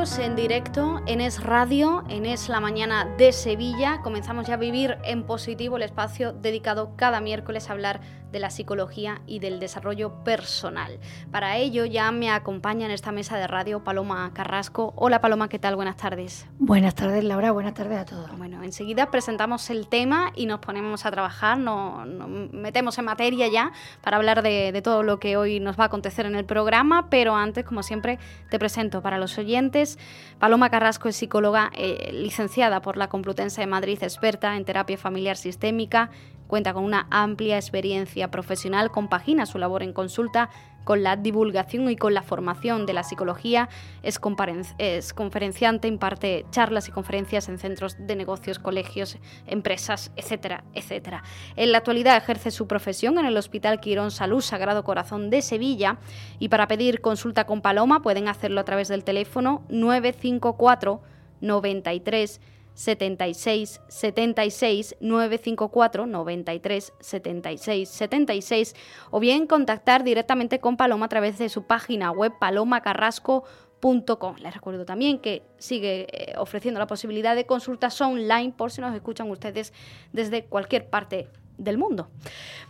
En directo en Es Radio, en Es la Mañana de Sevilla. Comenzamos ya a vivir en positivo el espacio dedicado cada miércoles a hablar de la psicología y del desarrollo personal. Para ello ya me acompaña en esta mesa de radio Paloma Carrasco. Hola Paloma, ¿qué tal? Buenas tardes. Buenas tardes Laura, buenas tardes a todos. Bueno, enseguida presentamos el tema y nos ponemos a trabajar, nos, metemos en materia ya para hablar de, todo lo que hoy nos va a acontecer en el programa, pero antes, como siempre, te presento para los oyentes. Paloma Carrasco es psicóloga eh, licenciada por la Complutense de Madrid, experta en terapia familiar sistémica, Cuenta con una amplia experiencia profesional, compagina su labor en consulta con la divulgación y con la formación de la psicología, es, conferenciante, imparte charlas y conferencias en centros de negocios, colegios, empresas, etcétera, etcétera. En la actualidad ejerce su profesión en el Hospital Quirón Salud Sagrado Corazón de Sevilla y para pedir consulta con Paloma pueden hacerlo a través del teléfono 954 93 76 76 954 93 76 76 o bien contactar directamente con Paloma a través de su página web palomacarrasco.com. Les recuerdo también que sigue eh, ofreciendo la posibilidad de consultas online por si nos escuchan ustedes desde cualquier parte del mundo.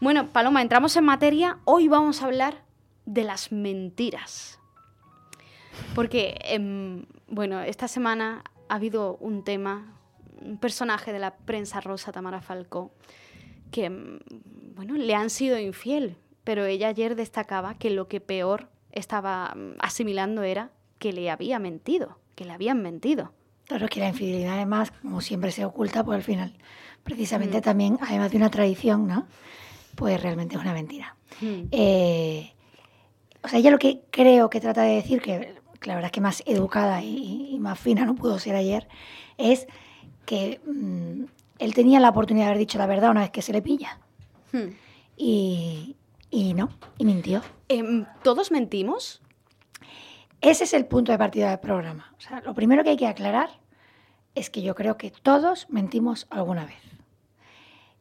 Bueno, Paloma, entramos en materia. Hoy vamos a hablar de las mentiras. Porque, em, bueno, esta semana ha habido un tema, un personaje de la prensa rosa, Tamara Falcó, que mm, bueno, le han sido infiel, pero ella ayer destacaba que lo que peor estaba mm, asimilando era que le había mentido, que le habían mentido. Claro que la infidelidad además, como siempre se oculta, pues al final, precisamente mm. también, además de una tradición, ¿no? Pues realmente es una mentira. Eh, o sea, ella lo que creo que trata de decir, que la verdad es que más educada y, más fina no pudo ser ayer, es que mm, él tenía la oportunidad de haber dicho la verdad una vez que se le pilla. Hmm. Y, no, y mintió. Em, ¿Todos mentimos? Ese es el punto de partida del programa. O sea, lo primero que hay que aclarar es que yo creo que todos mentimos alguna vez.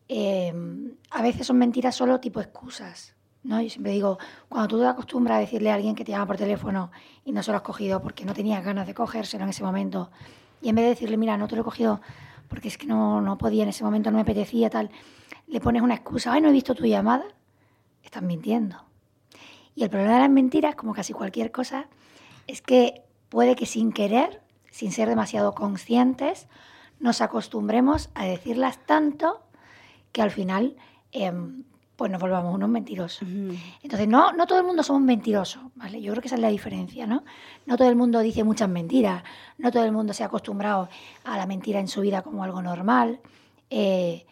Em, a veces son mentiras solo tipo excusas. ¿no? Yo siempre digo, cuando tú te acostumbras a decirle a alguien que te llama por teléfono y no se lo has cogido porque no tenías ganas de cogérselo en ese momento, y en vez de decirle, mira, no te lo he cogido porque es que no, no podía en ese momento, no me apetecía, tal, le pones una excusa, ay, no he visto tu llamada, estás mintiendo. Y el problema de las mentiras, como casi cualquier cosa, es que puede que sin querer, sin ser demasiado conscientes, nos acostumbremos a decirlas tanto que al final em, pues nos volvamos unos mentirosos. Entonces, no, no todo el mundo somos mentirosos, ¿vale? Yo creo que esa es la diferencia, ¿no? No todo el mundo dice muchas mentiras, no todo el mundo se ha acostumbrado a la mentira en su vida como algo normal. Eh,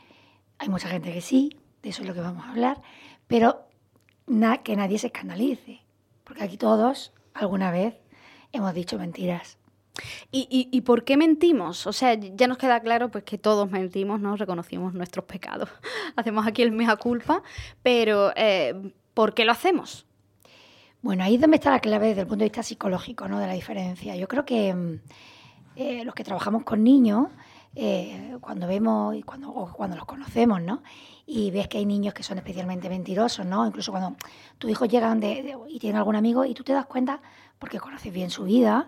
hay mucha gente que sí, de eso es lo que vamos a hablar, pero que nadie se escandalice, porque aquí todos alguna vez hemos dicho mentiras. ¿Y, por qué mentimos? O sea, ya nos queda claro pues que todos mentimos, ¿no? Reconocimos nuestros pecados. Hacemos aquí el mea culpa, pero eh, ¿por qué lo hacemos? Bueno, ahí es donde está la clave desde el punto de vista psicológico, ¿no? De la diferencia. Yo creo que mm, eh, los que trabajamos con niños, eh, cuando vemos y cuando, cuando los conocemos, ¿no? Y ves que hay niños que son especialmente mentirosos, ¿no? Incluso cuando tus hijos llegan y tienen algún amigo y tú te das cuenta, porque conoces bien su vida,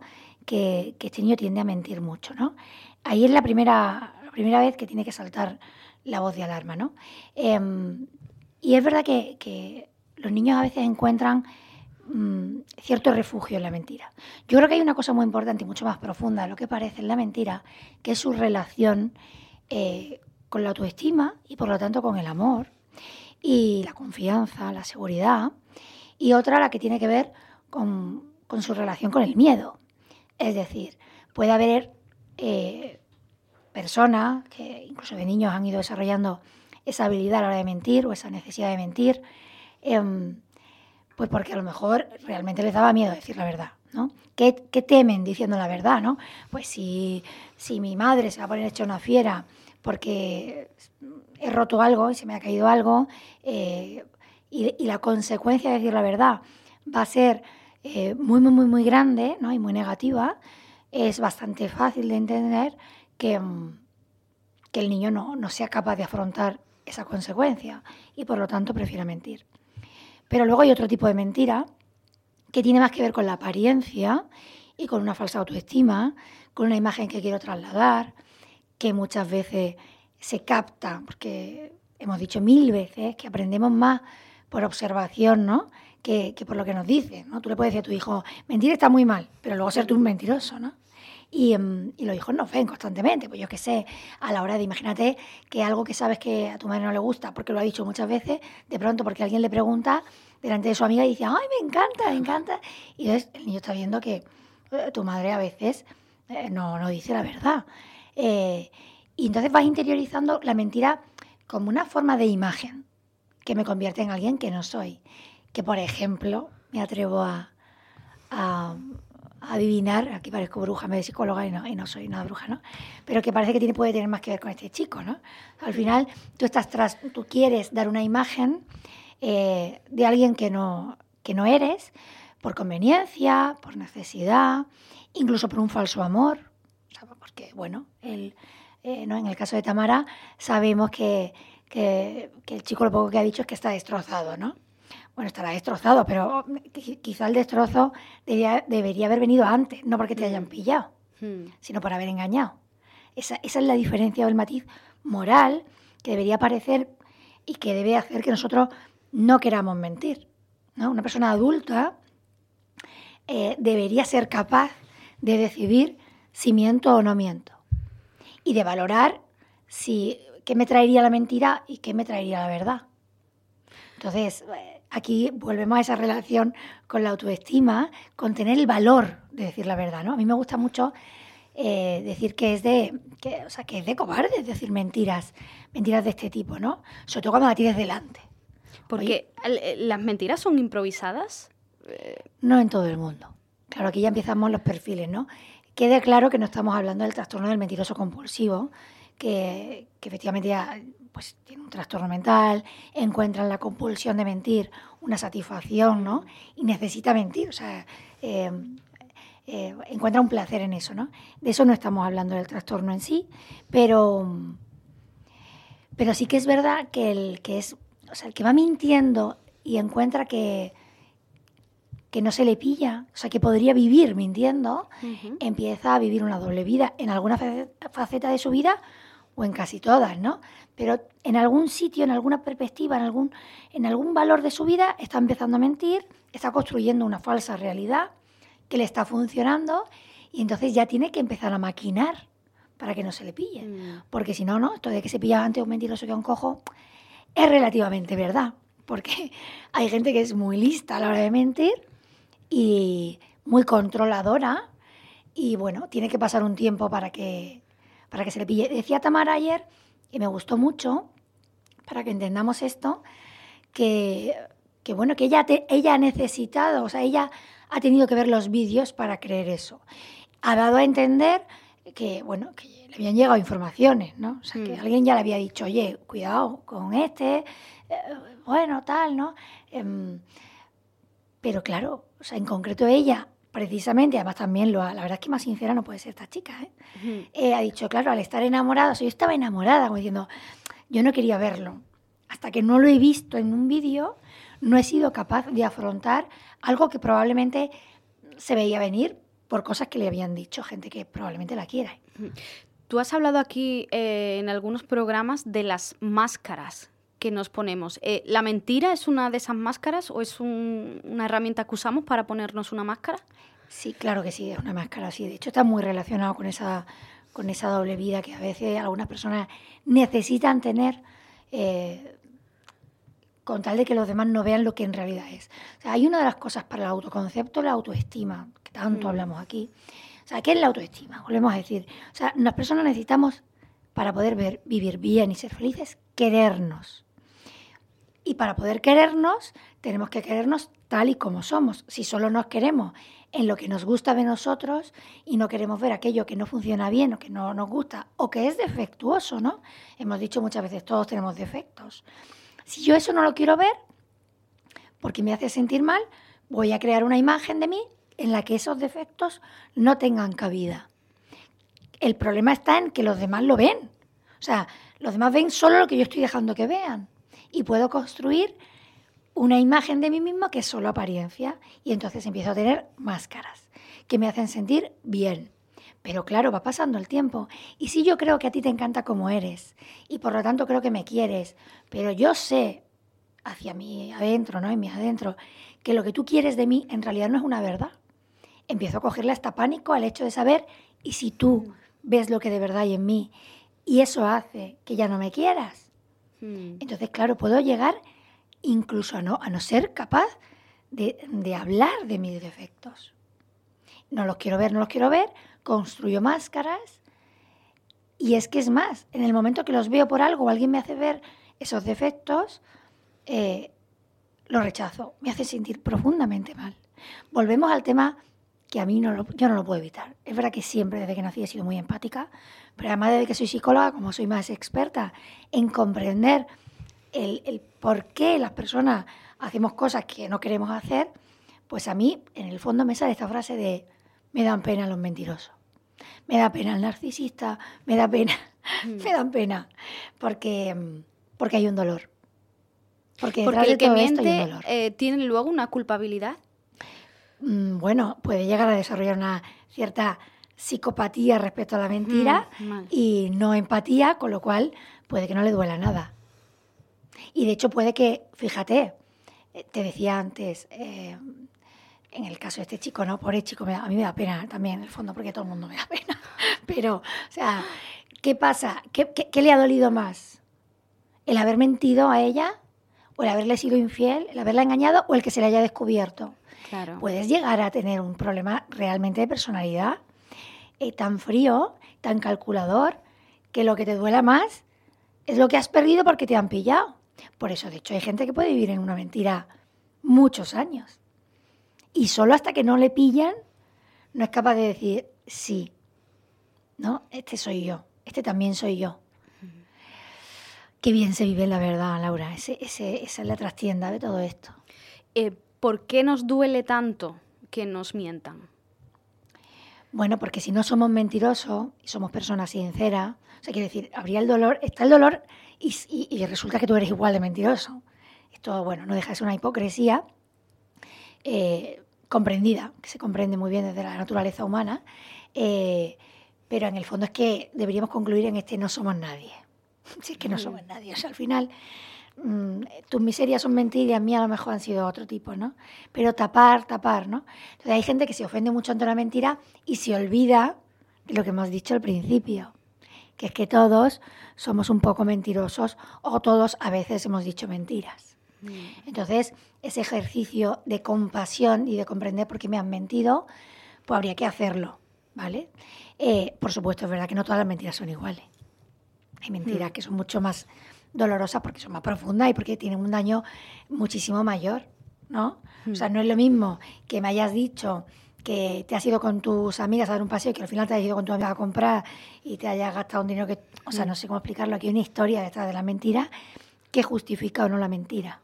que, este niño tiende a mentir mucho, ¿no? Ahí es la primera, primera vez que tiene que saltar la voz de alarma, ¿no? Em, y es verdad que, los niños a veces encuentran mm, cierto refugio en la mentira. Yo creo que hay una cosa muy importante y mucho más profunda de lo que parece en la mentira, que es su relación eh, con la autoestima y por lo tanto con el amor y la confianza, la seguridad, y otra la que tiene que ver con su relación con el miedo. Es decir, puede haber eh, personas que incluso de niños han ido desarrollando esa habilidad a la hora de mentir o esa necesidad de mentir, em, pues porque a lo mejor realmente les daba miedo decir la verdad, ¿no? ¿Qué, temen diciendo la verdad, no? Pues si, si mi madre se va a poner hecha una fiera porque he roto algo y se me ha caído algo, eh, y, la consecuencia de decir la verdad va a ser eh, muy, muy, muy, muy grande ¿no? y muy negativa, es bastante fácil de entender que, mm, que el niño no, no sea capaz de afrontar esa consecuencia y por lo tanto prefiere mentir. Pero luego hay otro tipo de mentira que tiene más que ver con la apariencia y con una falsa autoestima, con una imagen que quiero trasladar, que muchas veces se capta, porque hemos dicho mil veces que aprendemos más por observación, ¿no? Que, por lo que nos dicen, ¿no? Tú le puedes decir a tu hijo, mentir está muy mal, pero luego ser tú un mentiroso, ¿no? Y, em, y, los hijos nos ven constantemente, pues yo qué sé, a la hora de, imagínate que algo que sabes que a tu madre no le gusta, porque lo ha dicho muchas veces, de pronto porque alguien le pregunta delante de su amiga y dice, ay, me encanta, me encanta. Y entonces el niño está viendo que eh, tu madre a veces eh, no, no dice la verdad. Eh, y entonces vas interiorizando la mentira como una forma de imagen que me convierte en alguien que no soy. Que, por ejemplo, me atrevo a, adivinar, aquí parezco bruja, me de psicóloga y no, y no soy una bruja, ¿no? Pero que parece que tiene, puede tener más que ver con este chico, ¿no? Al final, tú, estás tras, tú quieres dar una imagen eh, de alguien que no, que no eres, por conveniencia, por necesidad, incluso por un falso amor, porque, bueno, el, eh, ¿no? en el caso de Tamara sabemos que, que, el chico lo poco que ha dicho es que está destrozado, ¿no? Bueno, estará destrozado, pero quizá el destrozo debería, haber venido antes, no porque te hayan mm. pillado, hmm. sino por haber engañado. Esa, esa es la diferencia o el matiz moral que debería aparecer y que debe hacer que nosotros no queramos mentir. ¿no? Una persona adulta eh, debería ser capaz de decidir si miento o no miento y de valorar si qué me traería la mentira y qué me traería la verdad. Entonces, eh, aquí volvemos a esa relación con la autoestima, con tener el valor de decir la verdad, ¿no? A mí me gusta mucho eh, decir que es de que, o sea, que es de cobarde decir mentiras, mentiras de este tipo, ¿no? Sobre todo cuando la tienes delante. Porque eh, las mentiras son improvisadas. No en todo el mundo. Claro, aquí ya empezamos los perfiles, ¿no? Quede claro que no estamos hablando del trastorno del mentiroso compulsivo, que, efectivamente ya pues, tiene un trastorno mental, encuentra en la compulsión de mentir una satisfacción, ¿no? Y necesita mentir, o sea, eh, eh, encuentra un placer en eso, ¿no? De eso no estamos hablando del trastorno en sí, pero, pero sí que es verdad que el que es, o sea, el que va mintiendo y encuentra que, que no se le pilla, o sea, que podría vivir mintiendo, empieza a vivir una doble vida en alguna faceta de su vida o en casi todas, ¿no? Pero en algún sitio, en alguna perspectiva, en algún, en algún valor de su vida, está empezando a mentir, está construyendo una falsa realidad que le está funcionando y entonces ya tiene que empezar a maquinar para que no se le pille. Mm. Porque si no, no, esto de que se pilla antes un mentiroso que un cojo es relativamente verdad. Porque hay gente que es muy lista a la hora de mentir y muy controladora y bueno, tiene que pasar un tiempo para que para que se le pille. Decía Tamara ayer, y me gustó mucho, para que entendamos esto, que, bueno, que ella, ella ha necesitado, o sea, ella ha tenido que ver los vídeos para creer eso. Ha dado a entender que, bueno, que le habían llegado informaciones, ¿no? O sea, que mm. alguien ya le había dicho, oye, cuidado con este, eh, bueno, tal, ¿no? Em, pero claro, o sea, en concreto ella precisamente, además también lo, la verdad es que más sincera no puede ser esta chica, ¿eh? Eh, ha dicho, claro, al estar enamorada, o sea, yo estaba enamorada, como diciendo, yo no quería verlo. Hasta que no lo he visto en un vídeo, no he sido capaz de afrontar algo que probablemente se veía venir por cosas que le habían dicho gente que probablemente la quiera. Tú has hablado aquí eh, en algunos programas de las máscaras que nos ponemos. Eh, ¿La mentira es una de esas máscaras o es una herramienta que usamos para ponernos una máscara? Sí, claro que sí, es una máscara, sí. De hecho, está muy relacionado con esa, con esa doble vida que a veces algunas personas necesitan tener eh, con tal de que los demás no vean lo que en realidad es. O sea, hay una de las cosas para el autoconcepto, la autoestima, que tanto mm. hablamos aquí. O sea, ¿qué es la autoestima? Volvemos a decir. O sea, las personas necesitamos, para poder ver, vivir bien y ser felices, querernos. Y para poder querernos, tenemos que querernos tal y como somos. Si solo nos queremos en lo que nos gusta de nosotros y no queremos ver aquello que no funciona bien o que no nos gusta o que es defectuoso, ¿no? Hemos dicho muchas veces, todos tenemos defectos. Si yo eso no lo quiero ver, porque me hace sentir mal, voy a crear una imagen de mí en la que esos defectos no tengan cabida. El problema está en que los demás lo ven. O sea, los demás ven solo lo que yo estoy dejando que vean. Y puedo construir una imagen de mí mismo que es solo apariencia. Y entonces empiezo a tener máscaras que me hacen sentir bien. Pero claro, va pasando el tiempo. Y si yo creo que a ti te encanta como eres, y por lo tanto creo que me quieres, pero yo sé hacia mí adentro, ¿no? En mí adentro, que lo que tú quieres de mí en realidad no es una verdad. Empiezo a cogerle hasta pánico al hecho de saber, y si tú mm. ves lo que de verdad hay en mí, y eso hace que ya no me quieras. Mm. Entonces, claro, puedo llegar incluso a no, a no ser capaz de, de hablar de mis defectos. No los quiero ver, no los quiero ver, construyo máscaras. Y es que es más, en el momento que los veo por algo o alguien me hace ver esos defectos, eh, lo rechazo, me hace sentir profundamente mal. Volvemos al tema que a mí no yo no lo puedo evitar. Es verdad que siempre, desde que nací, he sido muy empática, pero además desde que soy psicóloga, como soy más experta en comprender el, el por qué las personas hacemos cosas que no queremos hacer, pues a mí, en el fondo, me sale esta frase de me dan pena los mentirosos. Me da pena el narcisista, me da pena, mm. me dan pena, porque, porque hay un dolor. Porque, el que miente eh, tiene luego una culpabilidad. Mm, bueno, puede llegar a desarrollar una cierta psicopatía respecto a la mentira mm, y no empatía, con lo cual puede que no le duela nada. Y de hecho puede que, fíjate, eh, te decía antes, eh, en el caso de este chico, ¿no? Por el chico, a mí me da pena también, en el fondo, porque todo el mundo me da pena. Pero, o sea, ¿qué pasa? ¿Qué, qué le ha dolido más? ¿El haber mentido a ella o el haberle sido infiel, el haberla engañado o el que se le haya descubierto. Claro. Puedes llegar a tener un problema realmente de personalidad eh, tan frío, tan calculador, que lo que te duela más es lo que has perdido porque te han pillado. Por eso, de hecho, hay gente que puede vivir en una mentira muchos años. Y solo hasta que no le pillan, no es capaz de decir, sí, ¿no? Este soy yo, este también soy yo. Qué bien se vive la verdad, Laura. esa es la trastienda de todo esto. Eh, ¿Por qué nos duele tanto que nos mientan? Bueno, porque si no somos mentirosos y somos personas sinceras, o sea, quiere decir, habría el dolor, está el dolor y, resulta que tú eres igual de mentiroso. Esto, bueno, no deja de ser una hipocresía eh, comprendida, que se comprende muy bien desde la naturaleza humana, eh, pero en el fondo es que deberíamos concluir en este no somos nadie. Si es que no somos nadie. O sea, al final, mm, tus miserias son mentiras, mías a lo mejor han sido otro tipo, ¿no? Pero tapar, tapar, ¿no? Entonces hay gente que se ofende mucho ante la mentira y se olvida de lo que hemos dicho al principio, que es que todos somos un poco mentirosos o todos a veces hemos dicho mentiras. Mm. Entonces, ese ejercicio de compasión y de comprender por qué me han mentido, pues habría que hacerlo, ¿vale? Eh, por supuesto, es verdad que no todas las mentiras son iguales. Hay mentiras hmm. que son mucho más dolorosas porque son más profundas y porque tienen un daño muchísimo mayor, ¿no? O sea, hmm. no es lo mismo que me hayas dicho que te has ido con tus amigas a dar un paseo y que al final te has ido con tu amiga a comprar y te hayas gastado un dinero que, o sea, hmm. no sé cómo explicarlo, aquí hay una historia detrás de la mentira que justifica o no la mentira.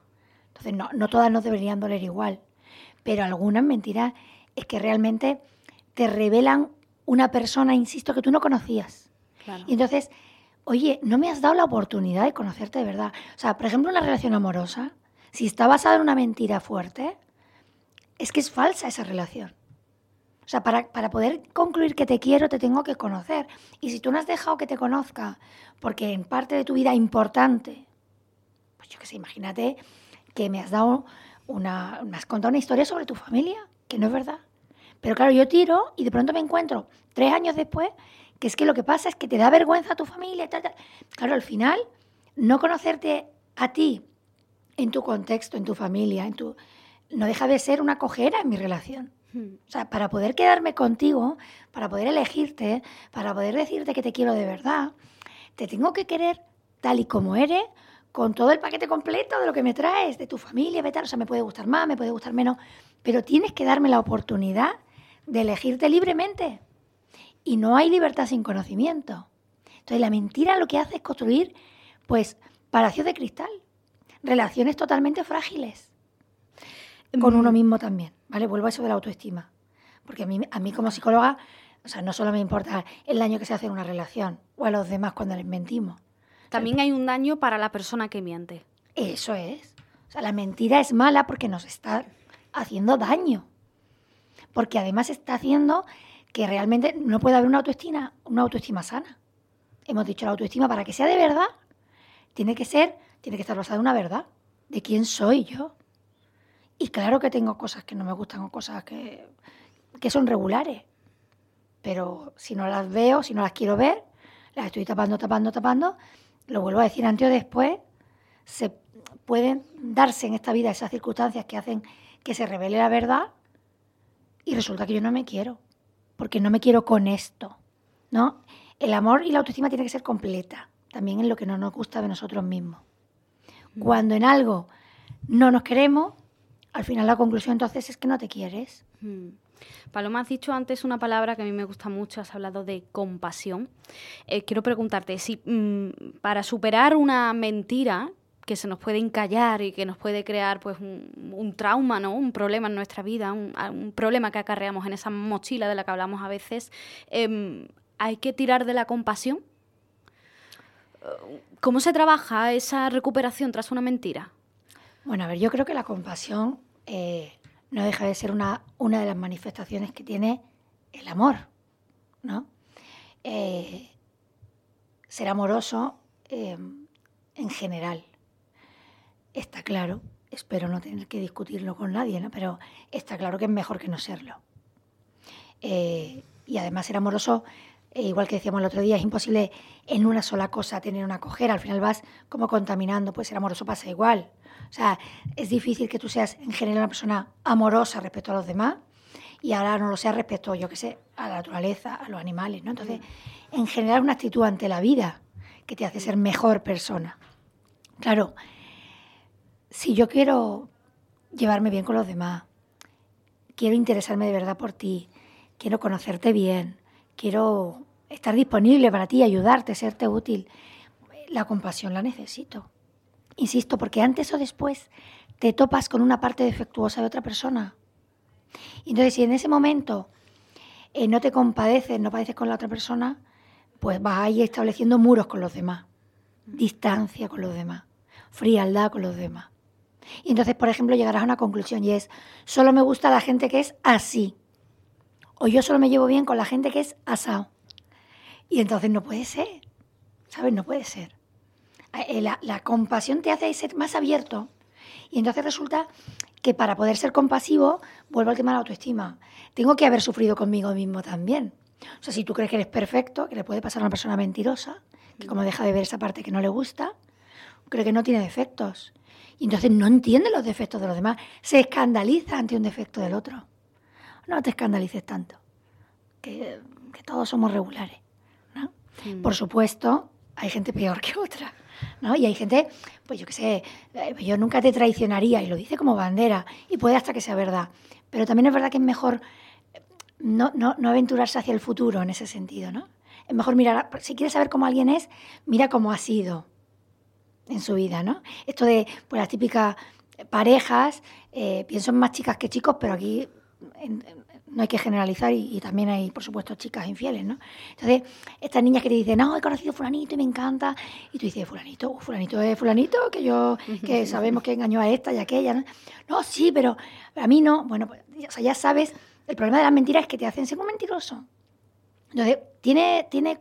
Entonces, no, no todas nos deberían doler igual, pero algunas mentiras es que realmente te revelan una persona, insisto, que tú no conocías. Y entonces oye, no me has dado la oportunidad de conocerte de verdad. O sea, por ejemplo, una relación amorosa, si está basada en una mentira fuerte, es que es falsa esa relación. O sea, para, poder concluir que te quiero, te tengo que conocer. Y si tú no has dejado que te conozca, porque en parte de tu vida importante, pues yo qué sé, imagínate que me has dado una, me has contado una historia sobre tu familia, que no es verdad. Pero claro, yo tiro y de pronto me encuentro tres años después que es que lo que pasa es que te da vergüenza a tu familia. Tal, tal. Claro, al final, no conocerte a ti en tu contexto, en tu familia, en tu, no deja de ser una cojera en mi relación. Hmm. O sea, para poder quedarme contigo, para poder elegirte, para poder decirte que te quiero de verdad, te tengo que querer tal y como eres, con todo el paquete completo de lo que me traes, de tu familia, de tal. O sea, me puede gustar más, me puede gustar menos, pero tienes que darme la oportunidad de elegirte libremente. Y no hay libertad sin conocimiento. Entonces, la mentira lo que hace es construir, pues, palacios de cristal, relaciones totalmente frágiles con uno mm. mismo también, ¿vale? Vuelvo a eso de la autoestima. Porque a mí, a mí como psicóloga, o sea, no solo me importa el daño que se hace en una relación o a los demás cuando les mentimos. También hay un daño para la persona que miente. Eso es. O sea, la mentira es mala porque nos está haciendo daño. Porque además está haciendo que realmente no puede haber una autoestima, una autoestima sana. Hemos dicho la autoestima para que sea de verdad, tiene que ser, tiene que estar basada en una verdad de quién soy yo. Y claro que tengo cosas que no me gustan o cosas que, que son regulares. Pero si no las veo, si no las quiero ver, las estoy tapando, tapando, tapando, lo vuelvo a decir antes o después, se pueden darse en esta vida esas circunstancias que hacen que se revele la verdad y resulta que yo no me quiero, porque no me quiero con esto, ¿no? El amor y la autoestima tiene que ser completa, también en lo que no nos gusta de nosotros mismos. Mm. Cuando en algo no nos queremos, al final la conclusión entonces es que no te quieres. Mm. Paloma, has dicho antes una palabra que a mí me gusta mucho, has hablado de compasión. Eh, quiero preguntarte si mm, para superar una mentira que se nos puede encallar y que nos puede crear pues un, trauma, ¿no? un problema en nuestra vida, un, problema que acarreamos en esa mochila de la que hablamos a veces, em, ¿hay que tirar de la compasión? ¿Cómo se trabaja esa recuperación tras una mentira? Bueno, a ver, yo creo que la compasión eh, no deja de ser una, una de las manifestaciones que tiene el amor, ¿no? Eh, ser amoroso eh, en general. Está claro, espero no tener que discutirlo con nadie, ¿no? pero está claro que es mejor que no serlo. Eh, y además ser amoroso, igual que decíamos el otro día, es imposible en una sola cosa tener una cojera, al final vas como contaminando, pues ser amoroso pasa igual. O sea, es difícil que tú seas en general una persona amorosa respecto a los demás y ahora no lo seas respecto, yo qué sé, a la naturaleza, a los animales, ¿no? Entonces, en general una actitud ante la vida que te hace ser mejor persona. Claro, si yo quiero llevarme bien con los demás, quiero interesarme de verdad por ti, quiero conocerte bien, quiero estar disponible para ti, ayudarte, serte útil, la compasión la necesito. Insisto, porque antes o después te topas con una parte defectuosa de otra persona. Entonces, si en ese momento eh, no te compadeces, no padeces con la otra persona, pues vas ahí estableciendo muros con los demás, distancia con los demás, frialdad con los demás. Y entonces, por ejemplo, llegarás a una conclusión y es, solo me gusta la gente que es así. O yo solo me llevo bien con la gente que es asado. Y entonces no puede ser. ¿Sabes? No puede ser. Eh, la, compasión te hace ser más abierto. Y entonces resulta que para poder ser compasivo, vuelvo al tema de la autoestima. Tengo que haber sufrido conmigo mismo también. O sea, si tú crees que eres perfecto, que le puede pasar a una persona mentirosa, que como deja de ver esa parte que no le gusta, cree que no tiene defectos. Y entonces no entiende los defectos de los demás. Se escandaliza ante un defecto del otro. No te escandalices tanto, que, todos somos regulares. Mm. Por supuesto, hay gente peor que otra. ¿no? Y hay gente, pues yo qué sé, eh, yo nunca te traicionaría y lo dice como bandera y puede hasta que sea verdad. Pero también es verdad que es mejor eh, no, no, no aventurarse hacia el futuro en ese sentido, ¿no? Es mejor mirar, si quieres saber cómo alguien es, mira cómo ha sido en su vida, ¿no? Esto de pues, las típicas parejas, eh, pienso en más chicas que chicos, pero aquí no hay que generalizar y, también hay, por supuesto, chicas infieles, ¿no? Entonces, estas niñas que te dicen, no, he conocido fulanito y me encanta, y tú dices, fulanito, uh, fulanito es fulanito, que yo, que sabemos que engañó a esta y a aquella, ¿no? No, sí, pero a mí no. Bueno, pues, o sea, ya sabes, el problema de las mentiras es que te hacen ser un mentiroso. Entonces, ¿tiene, ¿tiene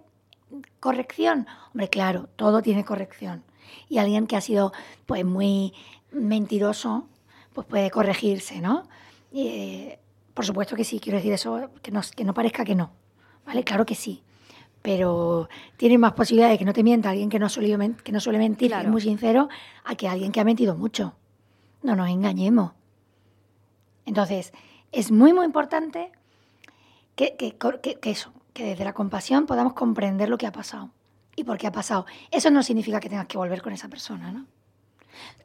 corrección? Hombre, claro, todo tiene corrección. Y alguien que ha sido, pues, muy mentiroso, pues puede corregirse, ¿no? Eh, por supuesto que sí, quiero decir eso, que no, que no parezca que no. ¿Vale? Claro que sí. Pero tiene más posibilidades de que no te mienta alguien que no suele, que no suele mentir, es muy sincero, a que alguien que ha mentido mucho. No nos engañemos. Entonces, es muy, muy importante que, que, que, eso, que desde la compasión podamos comprender lo que ha pasado y por qué ha pasado. Eso no significa que tengas que volver con esa persona, ¿no?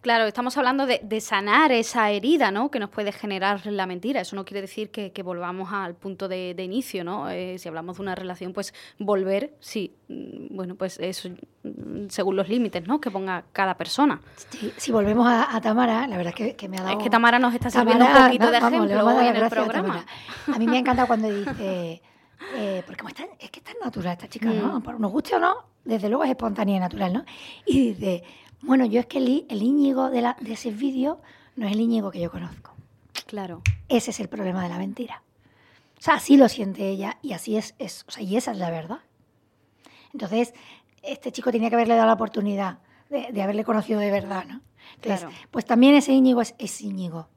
Claro, estamos hablando de, sanar esa herida, ¿no? Que nos puede generar la mentira. Eso no quiere decir que, volvamos al punto de, inicio, ¿no? Eh, si hablamos de una relación, pues volver, sí, mm, bueno, pues eso mm, según los límites, ¿no? Que ponga cada persona. si volvemos a, Tamara, la verdad es que, me ha dado... Es que Tamara nos está sirviendo un poquito de ejemplo en el programa. A, mí me ha encantado cuando dice... Eh, porque es que es tan natural esta chica, ¿no? Mm. Por nos guste o no, desde luego es espontánea y natural, ¿no? Y dice, bueno, yo es que el, el Íñigo de, la, de ese vídeo no es el Íñigo que yo conozco. Claro. Ese es el problema de la mentira. O sea, así lo siente ella y así es, es o sea, y esa es la verdad. Entonces, este chico tenía que haberle dado la oportunidad de, haberle conocido de verdad, ¿no? Entonces, claro. pues también ese Íñigo es, es Íñigo.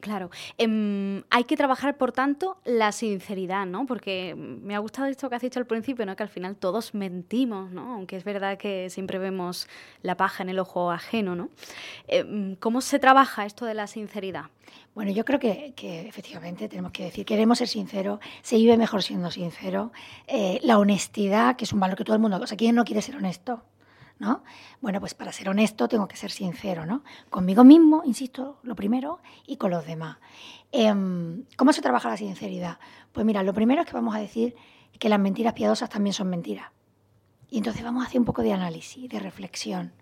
Claro. Em, hay que trabajar, por tanto, la sinceridad, ¿no? Porque me ha gustado esto que has dicho al principio, ¿no? Que al final todos mentimos, ¿no? Aunque es verdad que siempre vemos la paja en el ojo ajeno, ¿no? Em, ¿Cómo se trabaja esto de la sinceridad? Bueno, yo creo que, efectivamente tenemos que decir, queremos ser sinceros, se vive mejor siendo sincero. Eh, la honestidad, que es un valor que todo el mundo, o sea, ¿quién no quiere ser honesto? ¿No? Bueno, pues para ser honesto tengo que ser sincero, ¿no? Conmigo mismo, insisto, lo primero, y con los demás. Em, ¿Cómo se trabaja la sinceridad? Pues mira, lo primero es que vamos a decir que las mentiras piadosas también son mentiras. Y entonces vamos a hacer un poco de análisis, de reflexión.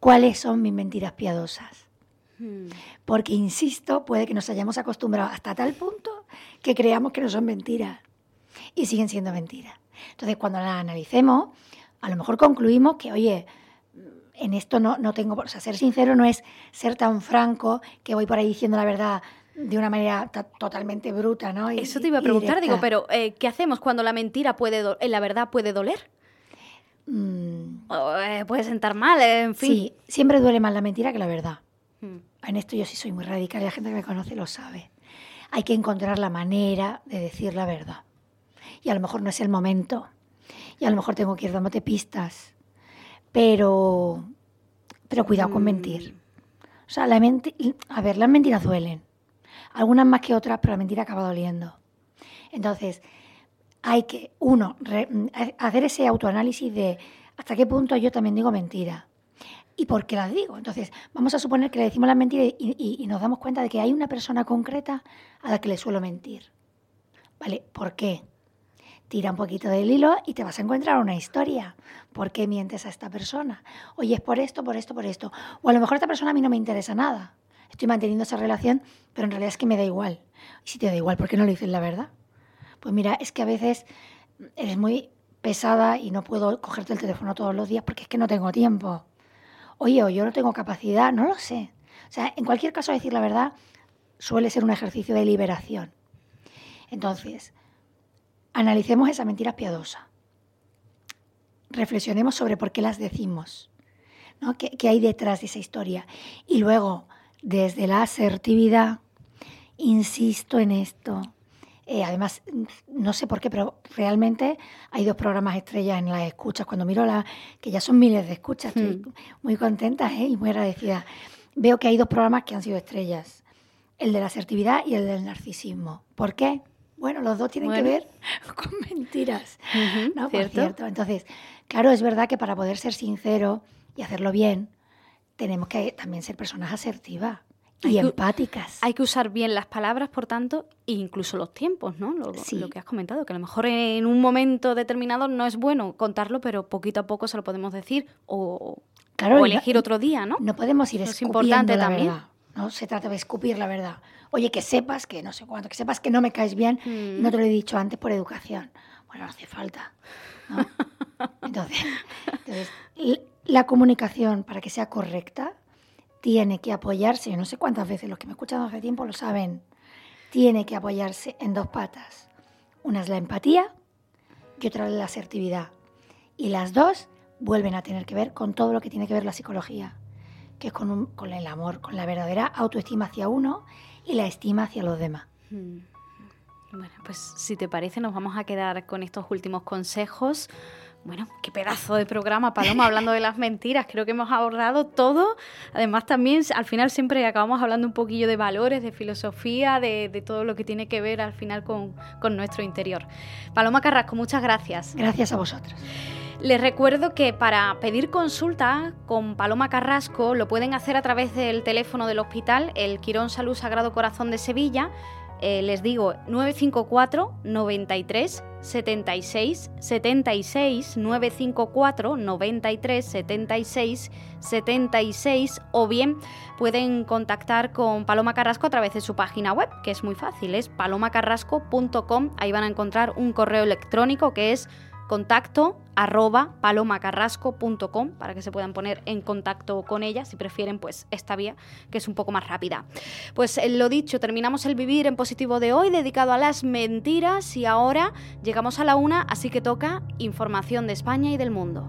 ¿Cuáles son mis mentiras piadosas? Hmm. Porque, insisto, puede que nos hayamos acostumbrado hasta tal punto que creamos que no son mentiras y siguen siendo mentiras. Entonces, cuando las analicemos, a lo mejor concluimos que, oye, en esto no, no tengo, o sea, ser sincero no es ser tan franco que voy por ahí diciendo la verdad de una manera totalmente bruta, ¿no? Eso te iba a preguntar, digo, pero eh, ¿qué hacemos cuando la mentira puede, eh, la verdad puede doler? Mm. Eh, puede sentar mal, en fin. Sí, siempre duele más la mentira que la verdad. Hmm. En esto yo sí soy muy radical y la gente que me conoce lo sabe. Hay que encontrar la manera de decir la verdad. Y a lo mejor no es el momento, y a lo mejor tengo que ir dándote pistas. Pero, pero cuidado con mentir. O sea, la a ver, las mentiras duelen. Algunas más que otras, pero la mentira acaba doliendo. Entonces, hay que, uno, hacer ese autoanálisis de hasta qué punto yo también digo mentira. ¿Y por qué las digo? Entonces, vamos a suponer que le decimos las mentiras y, y, nos damos cuenta de que hay una persona concreta a la que le suelo mentir. ¿Vale? ¿Por qué? Tira un poquito del hilo y te vas a encontrar una historia. ¿Por qué mientes a esta persona? Oye, es por esto, por esto, por esto. O a lo mejor esta persona a mí no me interesa nada. Estoy manteniendo esa relación, pero en realidad es que me da igual. Si te da igual, ¿por qué no le dices la verdad? Pues mira, es que a veces eres muy pesada y no puedo cogerte el teléfono todos los días porque es que no tengo tiempo. Oye, o yo no tengo capacidad, no lo sé. O sea, en cualquier caso, decir la verdad suele ser un ejercicio de liberación. Entonces, Analicemos esa mentira piadosa. Reflexionemos sobre por qué las decimos, ¿no? ¿Qué, hay detrás de esa historia? Y luego, desde la asertividad, insisto en esto. Eh, además, no sé por qué, pero realmente hay dos programas estrellas en las escuchas. Cuando miro la, que ya son miles de escuchas, estoy hmm. muy contenta ¿eh? y muy agradecida. Veo que hay dos programas que han sido estrellas, el de la asertividad y el del narcisismo. ¿Por qué? Bueno, los dos tienen que ver con mentiras, ¿no? Por cierto. Entonces, claro, es verdad que para poder ser sincero y hacerlo bien, tenemos que también ser personas asertivas y empáticas. hay que usar bien las palabras, por tanto, e incluso los tiempos, ¿no? Lo, lo, que has comentado, que a lo mejor en un momento determinado no es bueno contarlo, pero poquito a poco se lo podemos decir o, elegir otro día, ¿no? No podemos ir es importante la también. Verdad. No se trata de escupir la verdad. Oye, que sepas que no sé cuánto, que sepas que no me caes bien y no te lo he dicho antes por educación. Bueno, no hace falta. Entonces, la comunicación, para que sea correcta, tiene que apoyarse, no sé cuántas veces, los que me escuchan hace tiempo lo saben, tiene que apoyarse en dos patas. Una es la empatía y otra es la asertividad. Y las dos vuelven a tener que ver con todo lo que tiene que ver la psicología, que es con, con el amor, con la verdadera autoestima hacia uno y la estima hacia los demás. Hmm. Bueno, pues si te parece nos vamos a quedar con estos últimos consejos Bueno, qué pedazo de programa, Paloma, hablando de las mentiras. Creo que hemos abordado todo. Además, también al final siempre acabamos hablando un poquillo de valores, de filosofía, de, todo lo que tiene que ver al final con, con nuestro interior. Paloma Carrasco, muchas gracias. Gracias a vosotros. Les recuerdo que para pedir consulta con Paloma Carrasco lo pueden hacer a través del teléfono del hospital, el Quirón Salud Sagrado Corazón de Sevilla, eh, les digo 954 93 76 76 954 93 76 76 o bien pueden contactar con Paloma Carrasco a través de su página web, que es muy fácil, es palomacarrasco.com. Ahí van a encontrar un correo electrónico que es contacto arroba palomacarrasco.com para que se puedan poner en contacto con ella, si prefieren pues esta vía que es un poco más rápida. Pues eh, lo dicho, terminamos el vivir en positivo de hoy dedicado a las mentiras y ahora llegamos a la una, así que toca información de España y del mundo.